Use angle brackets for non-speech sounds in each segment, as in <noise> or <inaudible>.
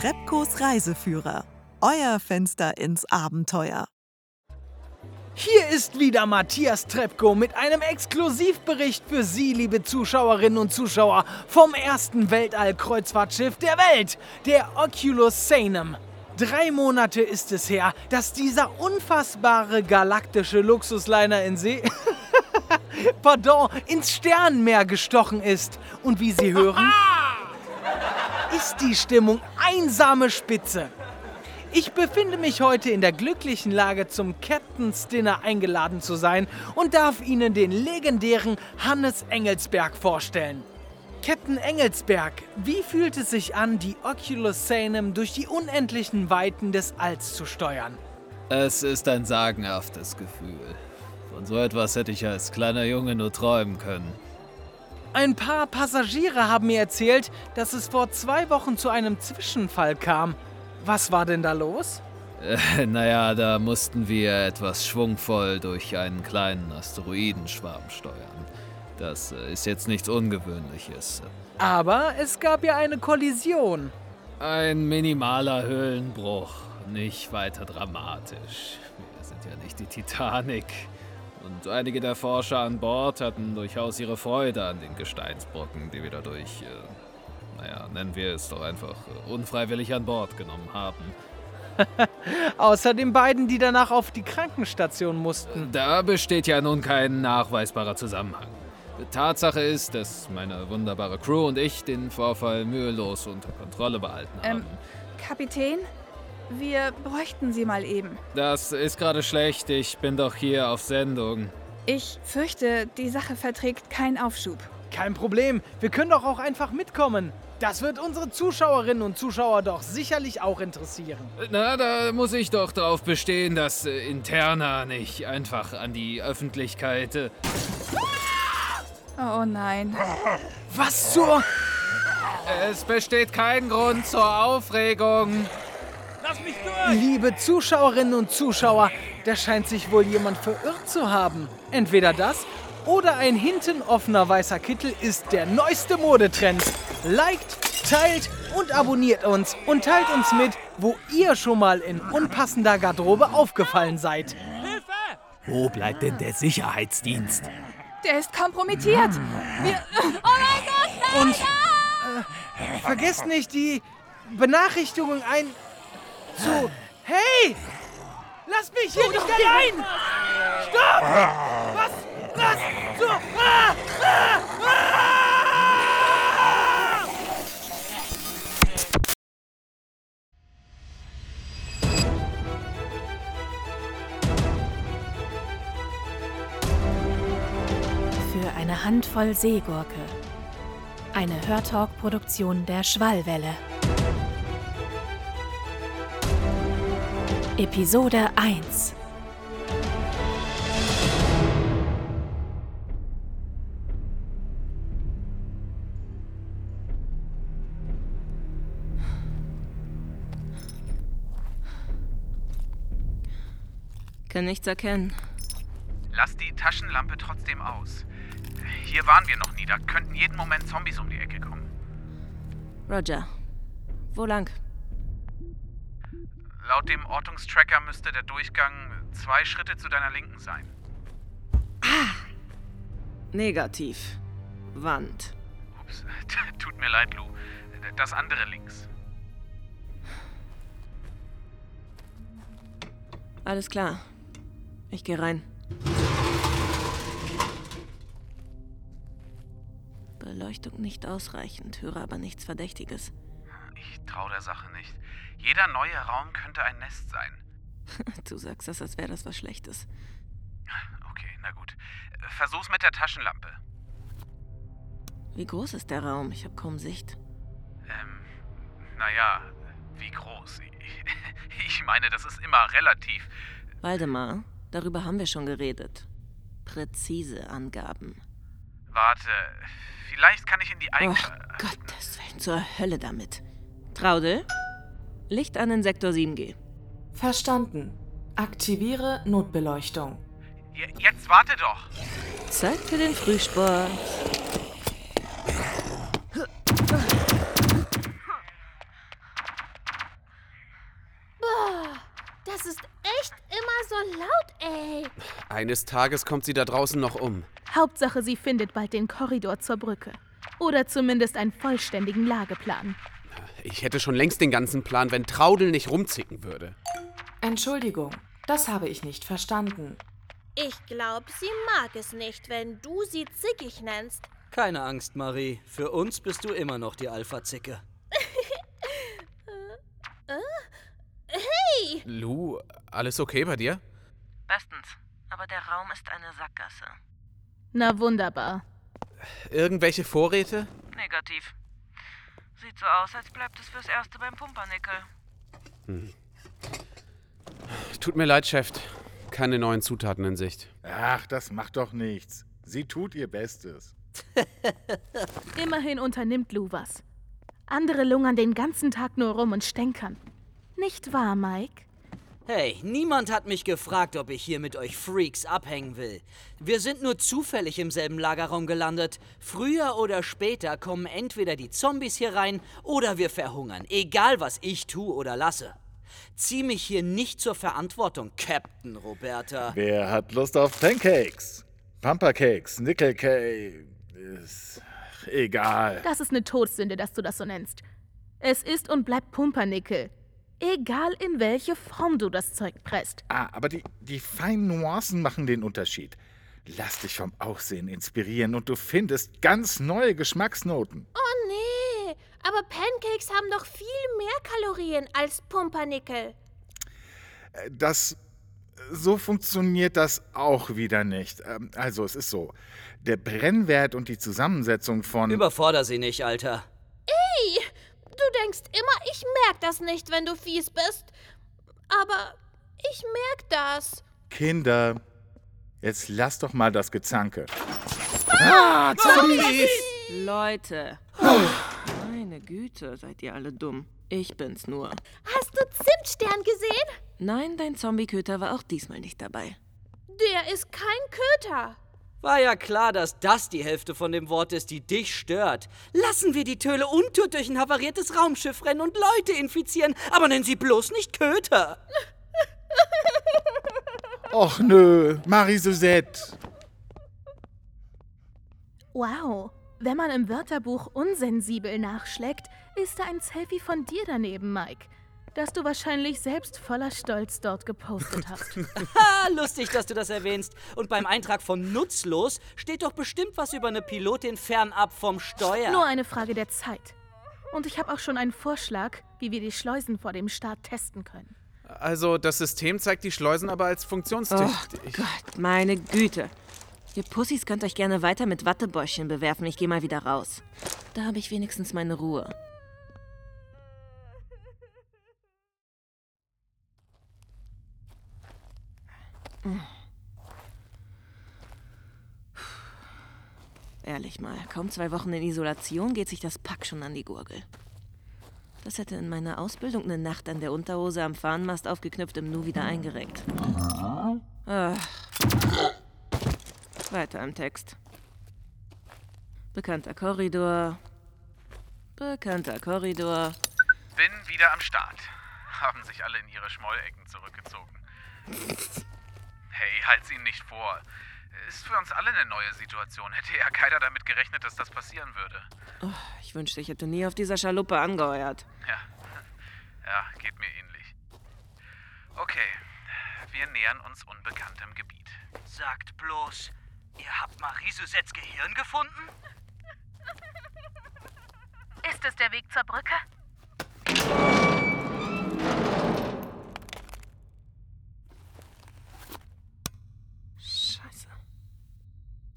Trepkos Reiseführer. Euer Fenster ins Abenteuer. Hier ist wieder Matthias Trepko mit einem Exklusivbericht für Sie, liebe Zuschauerinnen und Zuschauer, vom ersten Weltall-Kreuzfahrtschiff der Welt, der Oculus Sanum. Drei Monate ist es her, dass dieser unfassbare galaktische Luxusliner in See, <laughs> pardon, ins Sternenmeer gestochen ist. Und wie Sie hören, <laughs> ist die Stimmung einsame Spitze. Ich befinde mich heute in der glücklichen Lage, zum Captain's Dinner eingeladen zu sein und darf Ihnen den legendären Hannes Engelsberg vorstellen. Captain Engelsberg, wie fühlt es sich an, die Oculus Sanum durch die unendlichen Weiten des Alls zu steuern? Es ist ein sagenhaftes Gefühl. Von so etwas hätte ich als kleiner Junge nur träumen können. Ein paar Passagiere haben mir erzählt, dass es vor zwei Wochen zu einem Zwischenfall kam. Was war denn da los? Äh, naja, da mussten wir etwas schwungvoll durch einen kleinen Asteroidenschwarm steuern. Das äh, ist jetzt nichts Ungewöhnliches. Aber es gab ja eine Kollision. Ein minimaler Höhlenbruch, nicht weiter dramatisch. Wir sind ja nicht die Titanic. Und einige der Forscher an Bord hatten durchaus ihre Freude an den Gesteinsbrocken, die wir dadurch äh, naja, nennen wir es doch einfach, äh, unfreiwillig an Bord genommen haben. <laughs> Außer den beiden, die danach auf die Krankenstation mussten. Da besteht ja nun kein nachweisbarer Zusammenhang. Tatsache ist, dass meine wunderbare Crew und ich den Vorfall mühelos unter Kontrolle behalten ähm, haben. Ähm, Kapitän? Wir bräuchten Sie mal eben. Das ist gerade schlecht. Ich bin doch hier auf Sendung. Ich fürchte, die Sache verträgt keinen Aufschub. Kein Problem. Wir können doch auch einfach mitkommen. Das wird unsere Zuschauerinnen und Zuschauer doch sicherlich auch interessieren. Na, da muss ich doch darauf bestehen, dass äh, Interna nicht einfach an die Öffentlichkeit. Äh oh nein. Was zur. Es besteht kein Grund zur Aufregung. Liebe Zuschauerinnen und Zuschauer, da scheint sich wohl jemand verirrt zu haben. Entweder das oder ein hinten offener weißer Kittel ist der neueste Modetrend. Liked, teilt und abonniert uns und teilt uns mit, wo ihr schon mal in unpassender Garderobe aufgefallen seid. Hilfe! Wo bleibt denn der Sicherheitsdienst? Der ist kompromittiert. Wir, oh mein Gott! Nein, und äh, vergesst nicht die Benachrichtigung ein zu. Hey! Lass mich hier nicht allein! Stopp! Was? Was? So! Ah! Ah! Ah! Für eine Handvoll Seegurke. Eine Hörtalk-Produktion der Schwallwelle. Episode 1 Kann nichts erkennen. Lass die Taschenlampe trotzdem aus. Hier waren wir noch nie, da könnten jeden Moment Zombies um die Ecke kommen. Roger. Wo lang? Laut dem Ortungstracker müsste der Durchgang zwei Schritte zu deiner Linken sein. Ah! Negativ. Wand. Ups, <laughs> tut mir leid, Lou. Das andere links. Alles klar. Ich gehe rein. Beleuchtung nicht ausreichend, höre aber nichts Verdächtiges. Ich traue der Sache nicht. Jeder neue Raum könnte ein Nest sein. <laughs> du sagst das, als wäre das was Schlechtes. Okay, na gut. Versuch's mit der Taschenlampe. Wie groß ist der Raum? Ich habe kaum Sicht. Ähm, naja, wie groß? <laughs> Ich meine, das ist immer relativ. Waldemar, darüber haben wir schon geredet. Präzise Angaben. Warte, vielleicht kann ich in die Eigen... Oh Gottes Willen, zur Hölle damit. Traudel, Licht an den Sektor 7G. Verstanden. Aktiviere Notbeleuchtung. J jetzt warte doch. Zeit für den Frühsport. Boah, das ist echt immer so laut, ey. Eines Tages kommt sie da draußen noch um. Hauptsache, sie findet bald den Korridor zur Brücke. Oder zumindest einen vollständigen Lageplan. Ich hätte schon längst den ganzen Plan, wenn Traudel nicht rumzicken würde. Entschuldigung, das habe ich nicht verstanden. Ich glaube, sie mag es nicht, wenn du sie zickig nennst. Keine Angst, Marie. Für uns bist du immer noch die Alpha-Zicke. <laughs> Hey! Lou, alles okay bei dir? Bestens. Aber der Raum ist eine Sackgasse. Na wunderbar. Irgendwelche Vorräte? Negativ. Sieht so aus, als bleibt es fürs Erste beim Pumpernickel. Hm. Tut mir leid, Chef. Keine neuen Zutaten in Sicht. Ach, das macht doch nichts. Sie tut ihr Bestes. <laughs> Immerhin unternimmt Lou was. Andere lungern den ganzen Tag nur rum und stänkern. Nicht wahr, Mike? Hey, niemand hat mich gefragt, ob ich hier mit euch Freaks abhängen will. Wir sind nur zufällig im selben Lagerraum gelandet. Früher oder später kommen entweder die Zombies hier rein oder wir verhungern. Egal, was ich tue oder lasse. Zieh mich hier nicht zur Verantwortung, Captain Roberta. Wer hat Lust auf Pancakes? Pumpercakes, Nickelcake. Ist egal. Das ist eine Todsünde, dass du das so nennst. Es ist und bleibt Pumpernickel. Egal in welche Form du das Zeug presst. Ah, aber die, die feinen Nuancen machen den Unterschied. Lass dich vom Aussehen inspirieren und du findest ganz neue Geschmacksnoten. Oh nee, aber Pancakes haben doch viel mehr Kalorien als Pumpernickel. Äh, Das. So funktioniert das auch wieder nicht. Ähm, Also, es ist so. Der Brennwert und die Zusammensetzung von. Überforder sie nicht, Alter. Du denkst immer, ich merk das nicht, wenn du fies bist. Aber ich merk das. Kinder, jetzt lass doch mal das Gezanke. Ah, Zombies! Leute. Meine Güte, seid ihr alle dumm. Ich bin's nur. Hast du Zimtstern gesehen? Nein, dein Zombie-Köter war auch diesmal nicht dabei. Der ist kein Köter. War ja klar, dass das die Hälfte von dem Wort ist, die dich stört. Lassen wir die Töle untot durch ein havariertes Raumschiff rennen und Leute infizieren, aber nennen sie bloß nicht Köter. <laughs> Och nö, Marie-Suzette. Wow. Wenn man im Wörterbuch unsensibel nachschlägt, ist da ein Selfie von dir daneben, Mike. Das du wahrscheinlich selbst voller Stolz dort gepostet <laughs> hast. Ha, lustig, dass du das erwähnst. Und beim Eintrag von nutzlos steht doch bestimmt was über eine Pilotin fernab vom Steuer. Nur eine Frage der Zeit. Und ich habe auch schon einen Vorschlag, wie wir die Schleusen vor dem Start testen können. Also, das System zeigt die Schleusen aber als Oh funktionstüchtig. Gott, meine Güte. Ihr Pussys könnt euch gerne weiter mit Wattebäuschen bewerfen. Ich gehe mal wieder raus. Da habe ich wenigstens meine Ruhe. Ehrlich mal, kaum zwei Wochen in Isolation geht sich das Pack schon an die Gurgel. Das hätte in meiner Ausbildung eine Nacht an der Unterhose am Fahnenmast aufgeknüpft im Nu wieder eingerenkt. Ach. Weiter im Text. Bekannter Korridor. Bekannter Korridor. Bin wieder am Start. Haben sich alle in ihre Schmollecken zurückgezogen. <laughs> Hey, halt's ihnen nicht vor. Ist für uns alle eine neue Situation. Hätte ja keiner damit gerechnet, dass das passieren würde. Oh, ich wünschte, ich hätte nie auf dieser Schaluppe angeheuert. Ja. <laughs> Ja, geht mir ähnlich. Okay, wir nähern uns unbekanntem Gebiet. Sagt bloß, ihr habt Marie-Susettes Gehirn gefunden? Ist es der Weg zur Brücke?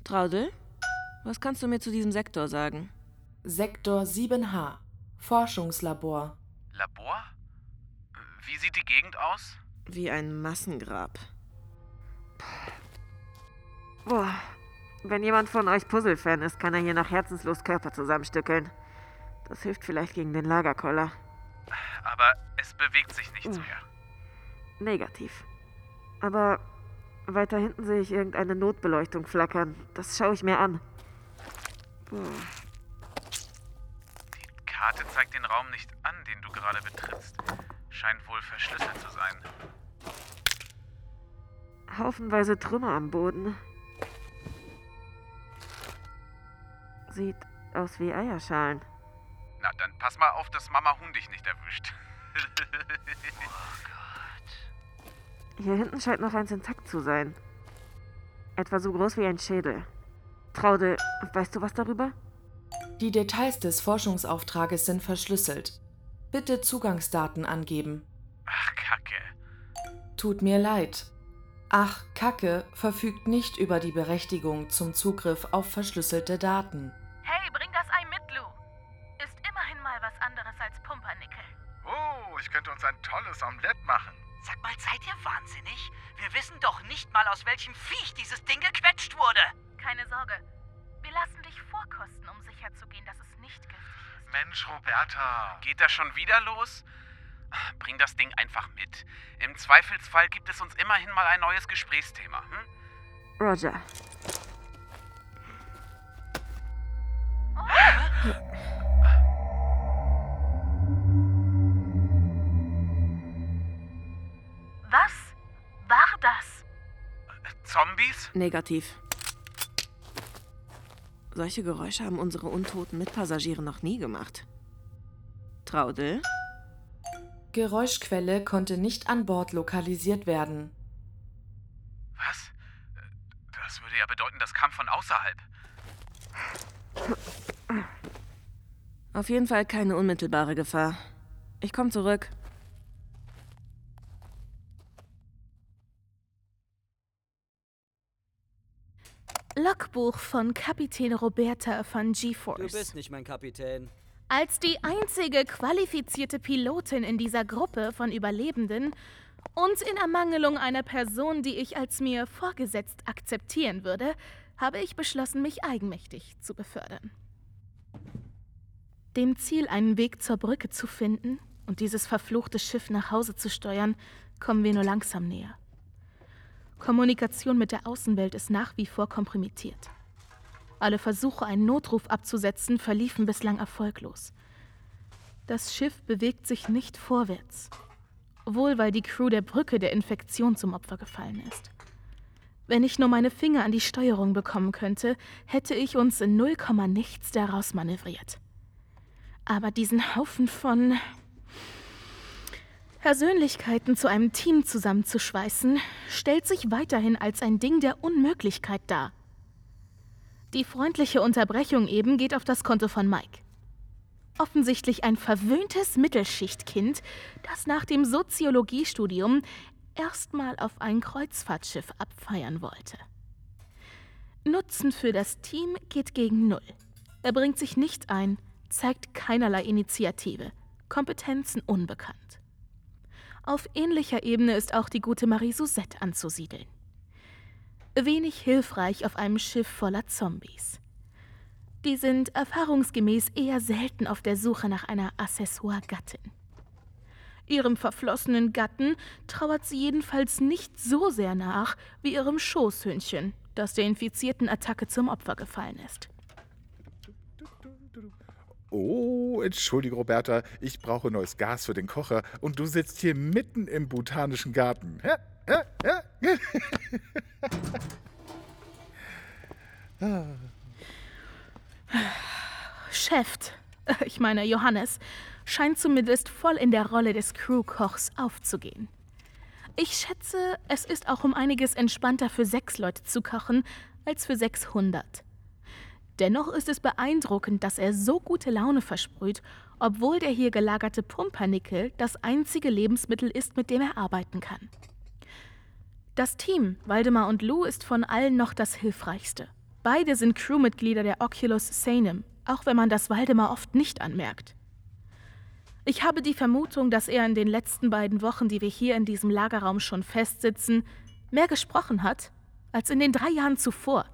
Traudel, was kannst du mir zu diesem Sektor sagen? Sektor 7H. Forschungslabor. Labor? Wie sieht die Gegend aus? Wie ein Massengrab. Boah. Wenn jemand von euch Puzzle-Fan ist, kann er hier nach herzenslos Körper zusammenstückeln. Das hilft vielleicht gegen den Lagerkoller. Aber es bewegt sich nichts mehr. Negativ. Aber weiter hinten sehe ich irgendeine Notbeleuchtung flackern. Das schaue ich mir an. Boah. Die Karte zeigt den Raum nicht an, den du gerade betrittst. Scheint wohl verschlüsselt zu sein. Haufenweise Trümmer am Boden. Sieht aus wie Eierschalen. Na, dann pass mal auf, dass Mama Huhn dich nicht erwischt. <laughs> Hier hinten scheint noch eins intakt zu sein. Etwa so groß wie ein Schädel. Traude, weißt du was darüber? Die Details des Forschungsauftrages sind verschlüsselt. Bitte Zugangsdaten angeben. Ach, Kacke. Tut mir leid. Ach, Kacke verfügt nicht über die Berechtigung zum Zugriff auf verschlüsselte Daten. Hey, bring das Ei mit, Lou. Ist immerhin mal was anderes als Pumpernickel. Oh, ich könnte uns ein tolles Omelett machen. Sag mal, seid ihr wahnsinnig? Wir wissen doch nicht mal, aus welchem Viech dieses Ding gequetscht wurde. Keine Sorge. Wir lassen dich vorkosten, um sicherzugehen, dass es nicht giftig ist. Mensch, Roberta. Geht das schon wieder los? Bring das Ding einfach mit. Im Zweifelsfall gibt es uns immerhin mal ein neues Gesprächsthema. Hm? Roger. Negativ. Solche Geräusche haben unsere untoten Mitpassagiere noch nie gemacht. Traudel? Geräuschquelle konnte nicht an Bord lokalisiert werden. Was? Das würde ja bedeuten, das kam von außerhalb. Auf jeden Fall keine unmittelbare Gefahr. Ich komme zurück. Logbuch von Kapitän Roberta von Du G-Force. bist nicht mein Kapitän. Als die einzige qualifizierte Pilotin in dieser Gruppe von Überlebenden und in Ermangelung einer Person, die ich als mir vorgesetzt akzeptieren würde, habe ich beschlossen, mich eigenmächtig zu befördern. Dem Ziel, einen Weg zur Brücke zu finden und dieses verfluchte Schiff nach Hause zu steuern, kommen wir nur langsam näher. Kommunikation mit der Außenwelt ist nach wie vor kompromittiert. Alle Versuche, einen Notruf abzusetzen, verliefen bislang erfolglos. Das Schiff bewegt sich nicht vorwärts. Wohl weil die Crew der Brücke der Infektion zum Opfer gefallen ist. Wenn ich nur meine Finger an die Steuerung bekommen könnte, hätte ich uns in null Komma nichts daraus manövriert. Aber diesen Haufen von Persönlichkeiten zu einem Team zusammenzuschweißen, stellt sich weiterhin als ein Ding der Unmöglichkeit dar. Die freundliche Unterbrechung eben geht auf das Konto von Mike. Offensichtlich ein verwöhntes Mittelschichtkind, das nach dem Soziologiestudium erstmal auf ein Kreuzfahrtschiff abfeiern wollte. Nutzen für das Team geht gegen Null. Er bringt sich nicht ein, zeigt keinerlei Initiative, Kompetenzen unbekannt. Auf ähnlicher Ebene ist auch die gute Marie Suzette anzusiedeln. Wenig hilfreich auf einem Schiff voller Zombies. Die sind erfahrungsgemäß eher selten auf der Suche nach einer Accessoire-Gattin. Ihrem verflossenen Gatten trauert sie jedenfalls nicht so sehr nach wie ihrem Schoßhündchen, das der infizierten Attacke zum Opfer gefallen ist. Oh, entschuldige, Roberta, ich brauche neues Gas für den Kocher und du sitzt hier mitten im botanischen Garten. <laughs> Chef, ich meine Johannes, scheint zumindest voll in der Rolle des Crewkochs aufzugehen. Ich schätze, es ist auch um einiges entspannter für sechs Leute zu kochen als für 600. Dennoch ist es beeindruckend, dass er so gute Laune versprüht, obwohl der hier gelagerte Pumpernickel das einzige Lebensmittel ist, mit dem er arbeiten kann. Das Team, Waldemar und Lou, ist von allen noch das hilfreichste. Beide sind Crewmitglieder der Oculus Sanem, auch wenn man das Waldemar oft nicht anmerkt. Ich habe die Vermutung, dass er in den letzten beiden Wochen, die wir hier in diesem Lagerraum schon festsitzen, mehr gesprochen hat als in den drei Jahren zuvor.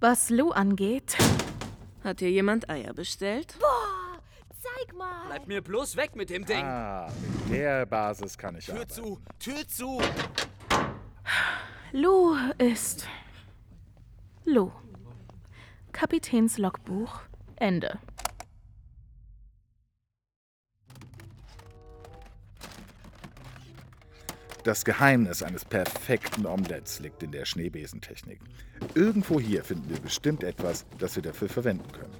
Was Lou angeht. Hat hier jemand Eier bestellt? Boah, zeig mal. Bleib mir bloß weg mit dem Ding. Ah, mit der Basis kann ich Tür arbeiten. zu, Tür zu. Lou ist. Lou. Kapitäns Logbuch. Ende. Das Geheimnis eines perfekten Omelettes liegt in der Schneebesentechnik. Irgendwo hier finden wir bestimmt etwas, das wir dafür verwenden können.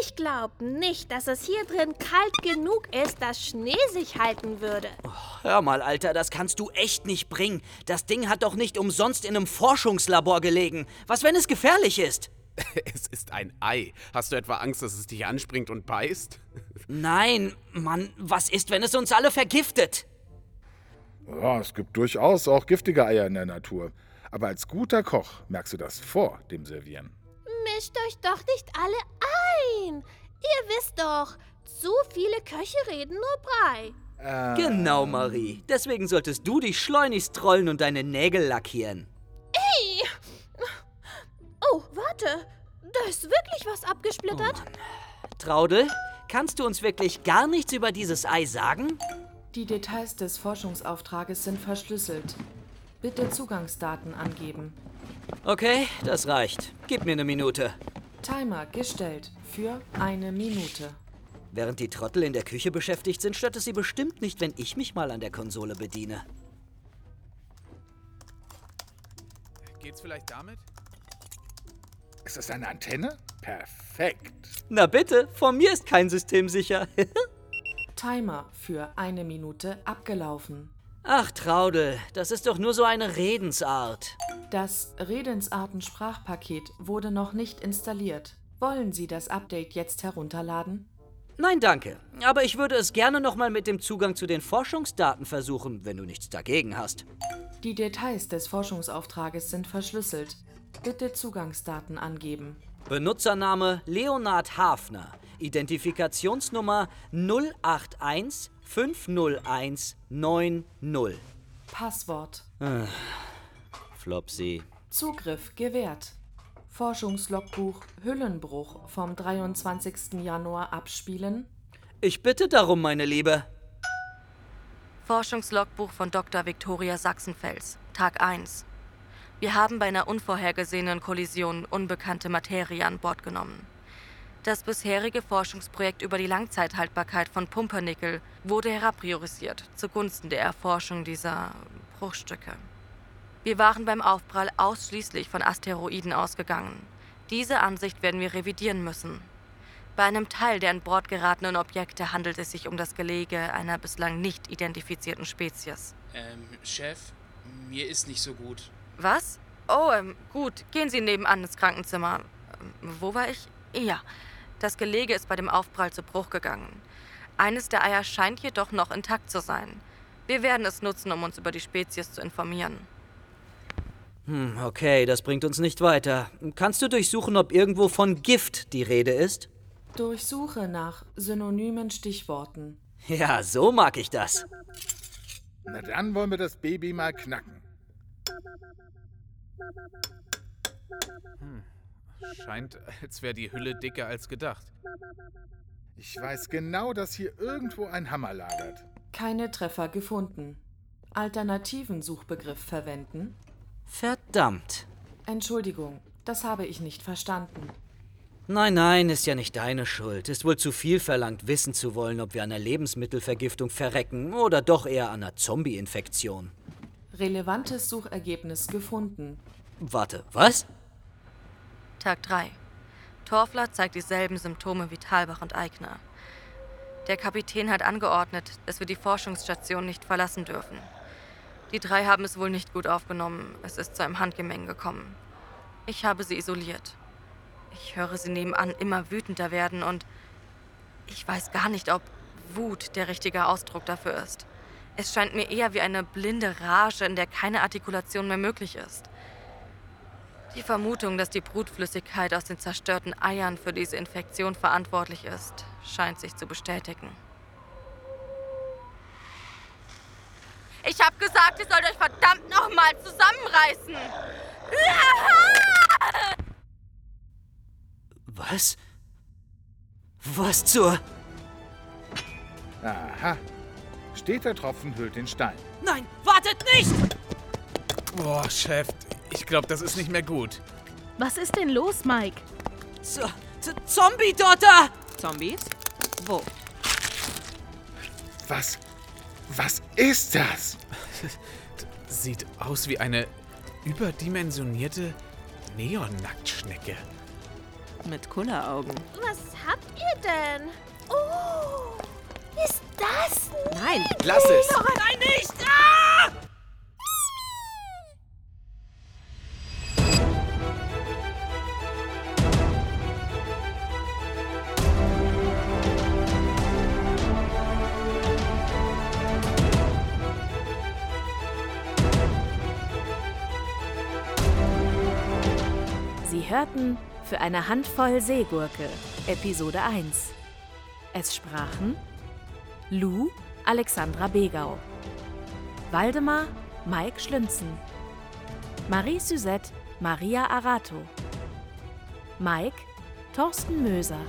Ich glaube nicht, dass es hier drin kalt genug ist, dass Schnee sich halten würde. Hör mal, Alter, das kannst du echt nicht bringen. Das Ding hat doch nicht umsonst in einem Forschungslabor gelegen. Was, wenn es gefährlich ist? <laughs> Es ist ein Ei. Hast du etwa Angst, dass es dich anspringt und beißt? Nein, Mann, was ist, wenn es uns alle vergiftet? Ja, es gibt durchaus auch giftige Eier in der Natur. Aber als guter Koch merkst du das vor dem Servieren. Mischt euch doch nicht alle ein. Ihr wisst doch, zu viele Köche reden nur Brei. Äh, Genau, Marie. Deswegen solltest du dich schleunigst trollen und deine Nägel lackieren. Ey! Oh, warte. Da ist wirklich was abgesplittert. Traudel, kannst du uns wirklich gar nichts über dieses Ei sagen? Die Details des Forschungsauftrages sind verschlüsselt. Bitte Zugangsdaten angeben. Okay, das reicht. Gib mir eine Minute. Timer gestellt für eine Minute. Während die Trottel in der Küche beschäftigt sind, stört es sie bestimmt nicht, wenn ich mich mal an der Konsole bediene. Geht's vielleicht damit? Ist das eine Antenne? Perfekt. Na bitte, von mir ist kein System sicher. <laughs> Timer für eine Minute abgelaufen. Ach, Traudel, das ist doch nur so eine Redensart. Das Redensarten-Sprachpaket wurde noch nicht installiert. Wollen Sie das Update jetzt herunterladen? Nein, danke. Aber ich würde es gerne nochmal mit dem Zugang zu den Forschungsdaten versuchen, wenn du nichts dagegen hast. Die Details des Forschungsauftrages sind verschlüsselt. Bitte Zugangsdaten angeben. Benutzername Leonard Hafner. Identifikationsnummer 081 501 90. Passwort. Ah, Flopsy. Zugriff gewährt. Forschungslogbuch Hüllenbruch vom 23. Januar abspielen. Ich bitte darum, meine Liebe. Forschungslogbuch von Dr. Viktoria Sachsenfels, Tag 1. Wir haben bei einer unvorhergesehenen Kollision unbekannte Materie an Bord genommen. Das bisherige Forschungsprojekt über die Langzeithaltbarkeit von Pumpernickel wurde herabpriorisiert zugunsten der Erforschung dieser Bruchstücke. Wir waren beim Aufprall ausschließlich von Asteroiden ausgegangen. Diese Ansicht werden wir revidieren müssen. Bei einem Teil der an Bord geratenen Objekte handelt es sich um das Gelege einer bislang nicht identifizierten Spezies. Ähm, Chef, mir ist nicht so gut. Was? Oh, ähm, gut. Gehen Sie nebenan ins Krankenzimmer. Ähm, wo war ich? Ja. Das Gelege ist bei dem Aufprall zu Bruch gegangen. Eines der Eier scheint jedoch noch intakt zu sein. Wir werden es nutzen, um uns über die Spezies zu informieren. Hm, okay, das bringt uns nicht weiter. Kannst du durchsuchen, ob irgendwo von Gift die Rede ist? Durchsuche nach synonymen Stichworten. Ja, so mag ich das. Na dann wollen wir das Baby mal knacken. Hm. Scheint, als wäre die Hülle dicker als gedacht. Ich weiß genau, dass hier irgendwo ein Hammer lagert. Keine Treffer gefunden. Alternativen Suchbegriff verwenden? Verdammt. Entschuldigung, das habe ich nicht verstanden. Nein, nein, ist ja nicht deine Schuld. Ist wohl zu viel verlangt, wissen zu wollen, ob wir an einer Lebensmittelvergiftung verrecken oder doch eher an einer Zombie-Infektion. Relevantes Suchergebnis gefunden. Warte, was? Tag 3. Torfler zeigt dieselben Symptome wie Talbach und Eigner. Der Kapitän hat angeordnet, dass wir die Forschungsstation nicht verlassen dürfen. Die drei haben es wohl nicht gut aufgenommen. Es ist zu einem Handgemeng gekommen. Ich habe sie isoliert. Ich höre sie nebenan immer wütender werden und ich weiß gar nicht, ob Wut der richtige Ausdruck dafür ist. Es scheint mir eher wie eine blinde Rage, in der keine Artikulation mehr möglich ist. Die Vermutung, dass die Brutflüssigkeit aus den zerstörten Eiern für diese Infektion verantwortlich ist, scheint sich zu bestätigen. Ich hab gesagt, ihr sollt euch verdammt nochmal zusammenreißen! Was? Was zur... Aha. Steter Tropfen hüllt den Stein. Nein, wartet nicht! Boah, Chef, ich glaube, das ist nicht mehr gut. Was ist denn los, Mike? Z Z Zombie-Dotter! Zombies? Wo? Was? Was ist das? <laughs> Sieht aus wie eine überdimensionierte Neon-Nacktschnecke. Mit Kulleraugen. Was habt ihr denn? Oh, ist das Nein. Lass es! Nein, nicht! Hörten für eine Handvoll Seegurke, Episode 1. Es sprachen Lou Alexandra Begau, Waldemar Mike Schlünzen, Marie Suzette Maria Arato, Mike Thorsten Möser,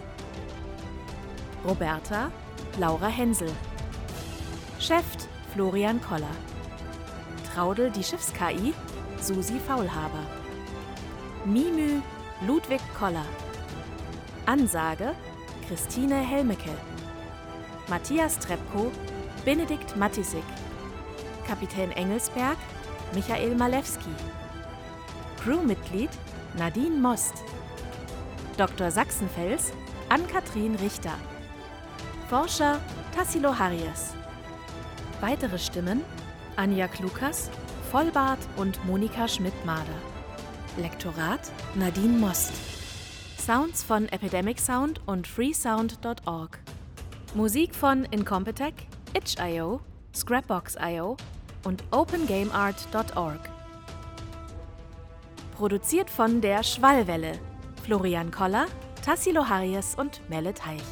Roberta Laura Hensel, Chef Florian Koller, Traudel die Schiffs-KI Susi Faulhaber, Mimü Ludwig Koller, Ansage Christine Helmecke, Matthias Trepko Benedikt Matisik, Kapitän Engelsberg Michael Malewski, Crewmitglied Nadine Most, Dr. Sachsenfels Ann-Kathrin Richter, Forscher Tassilo Harries. Weitere Stimmen Anja Klukas, Vollbart und Monika Schmidt-Mader. Lektorat Nadine Most. Sounds von Epidemic Sound und freesound.org. Musik von Incompetech, itch.io, Scrapbox.io und opengameart.org. Produziert von der Schwallwelle. Florian Koller, Tassilo Harries und Melle Teich.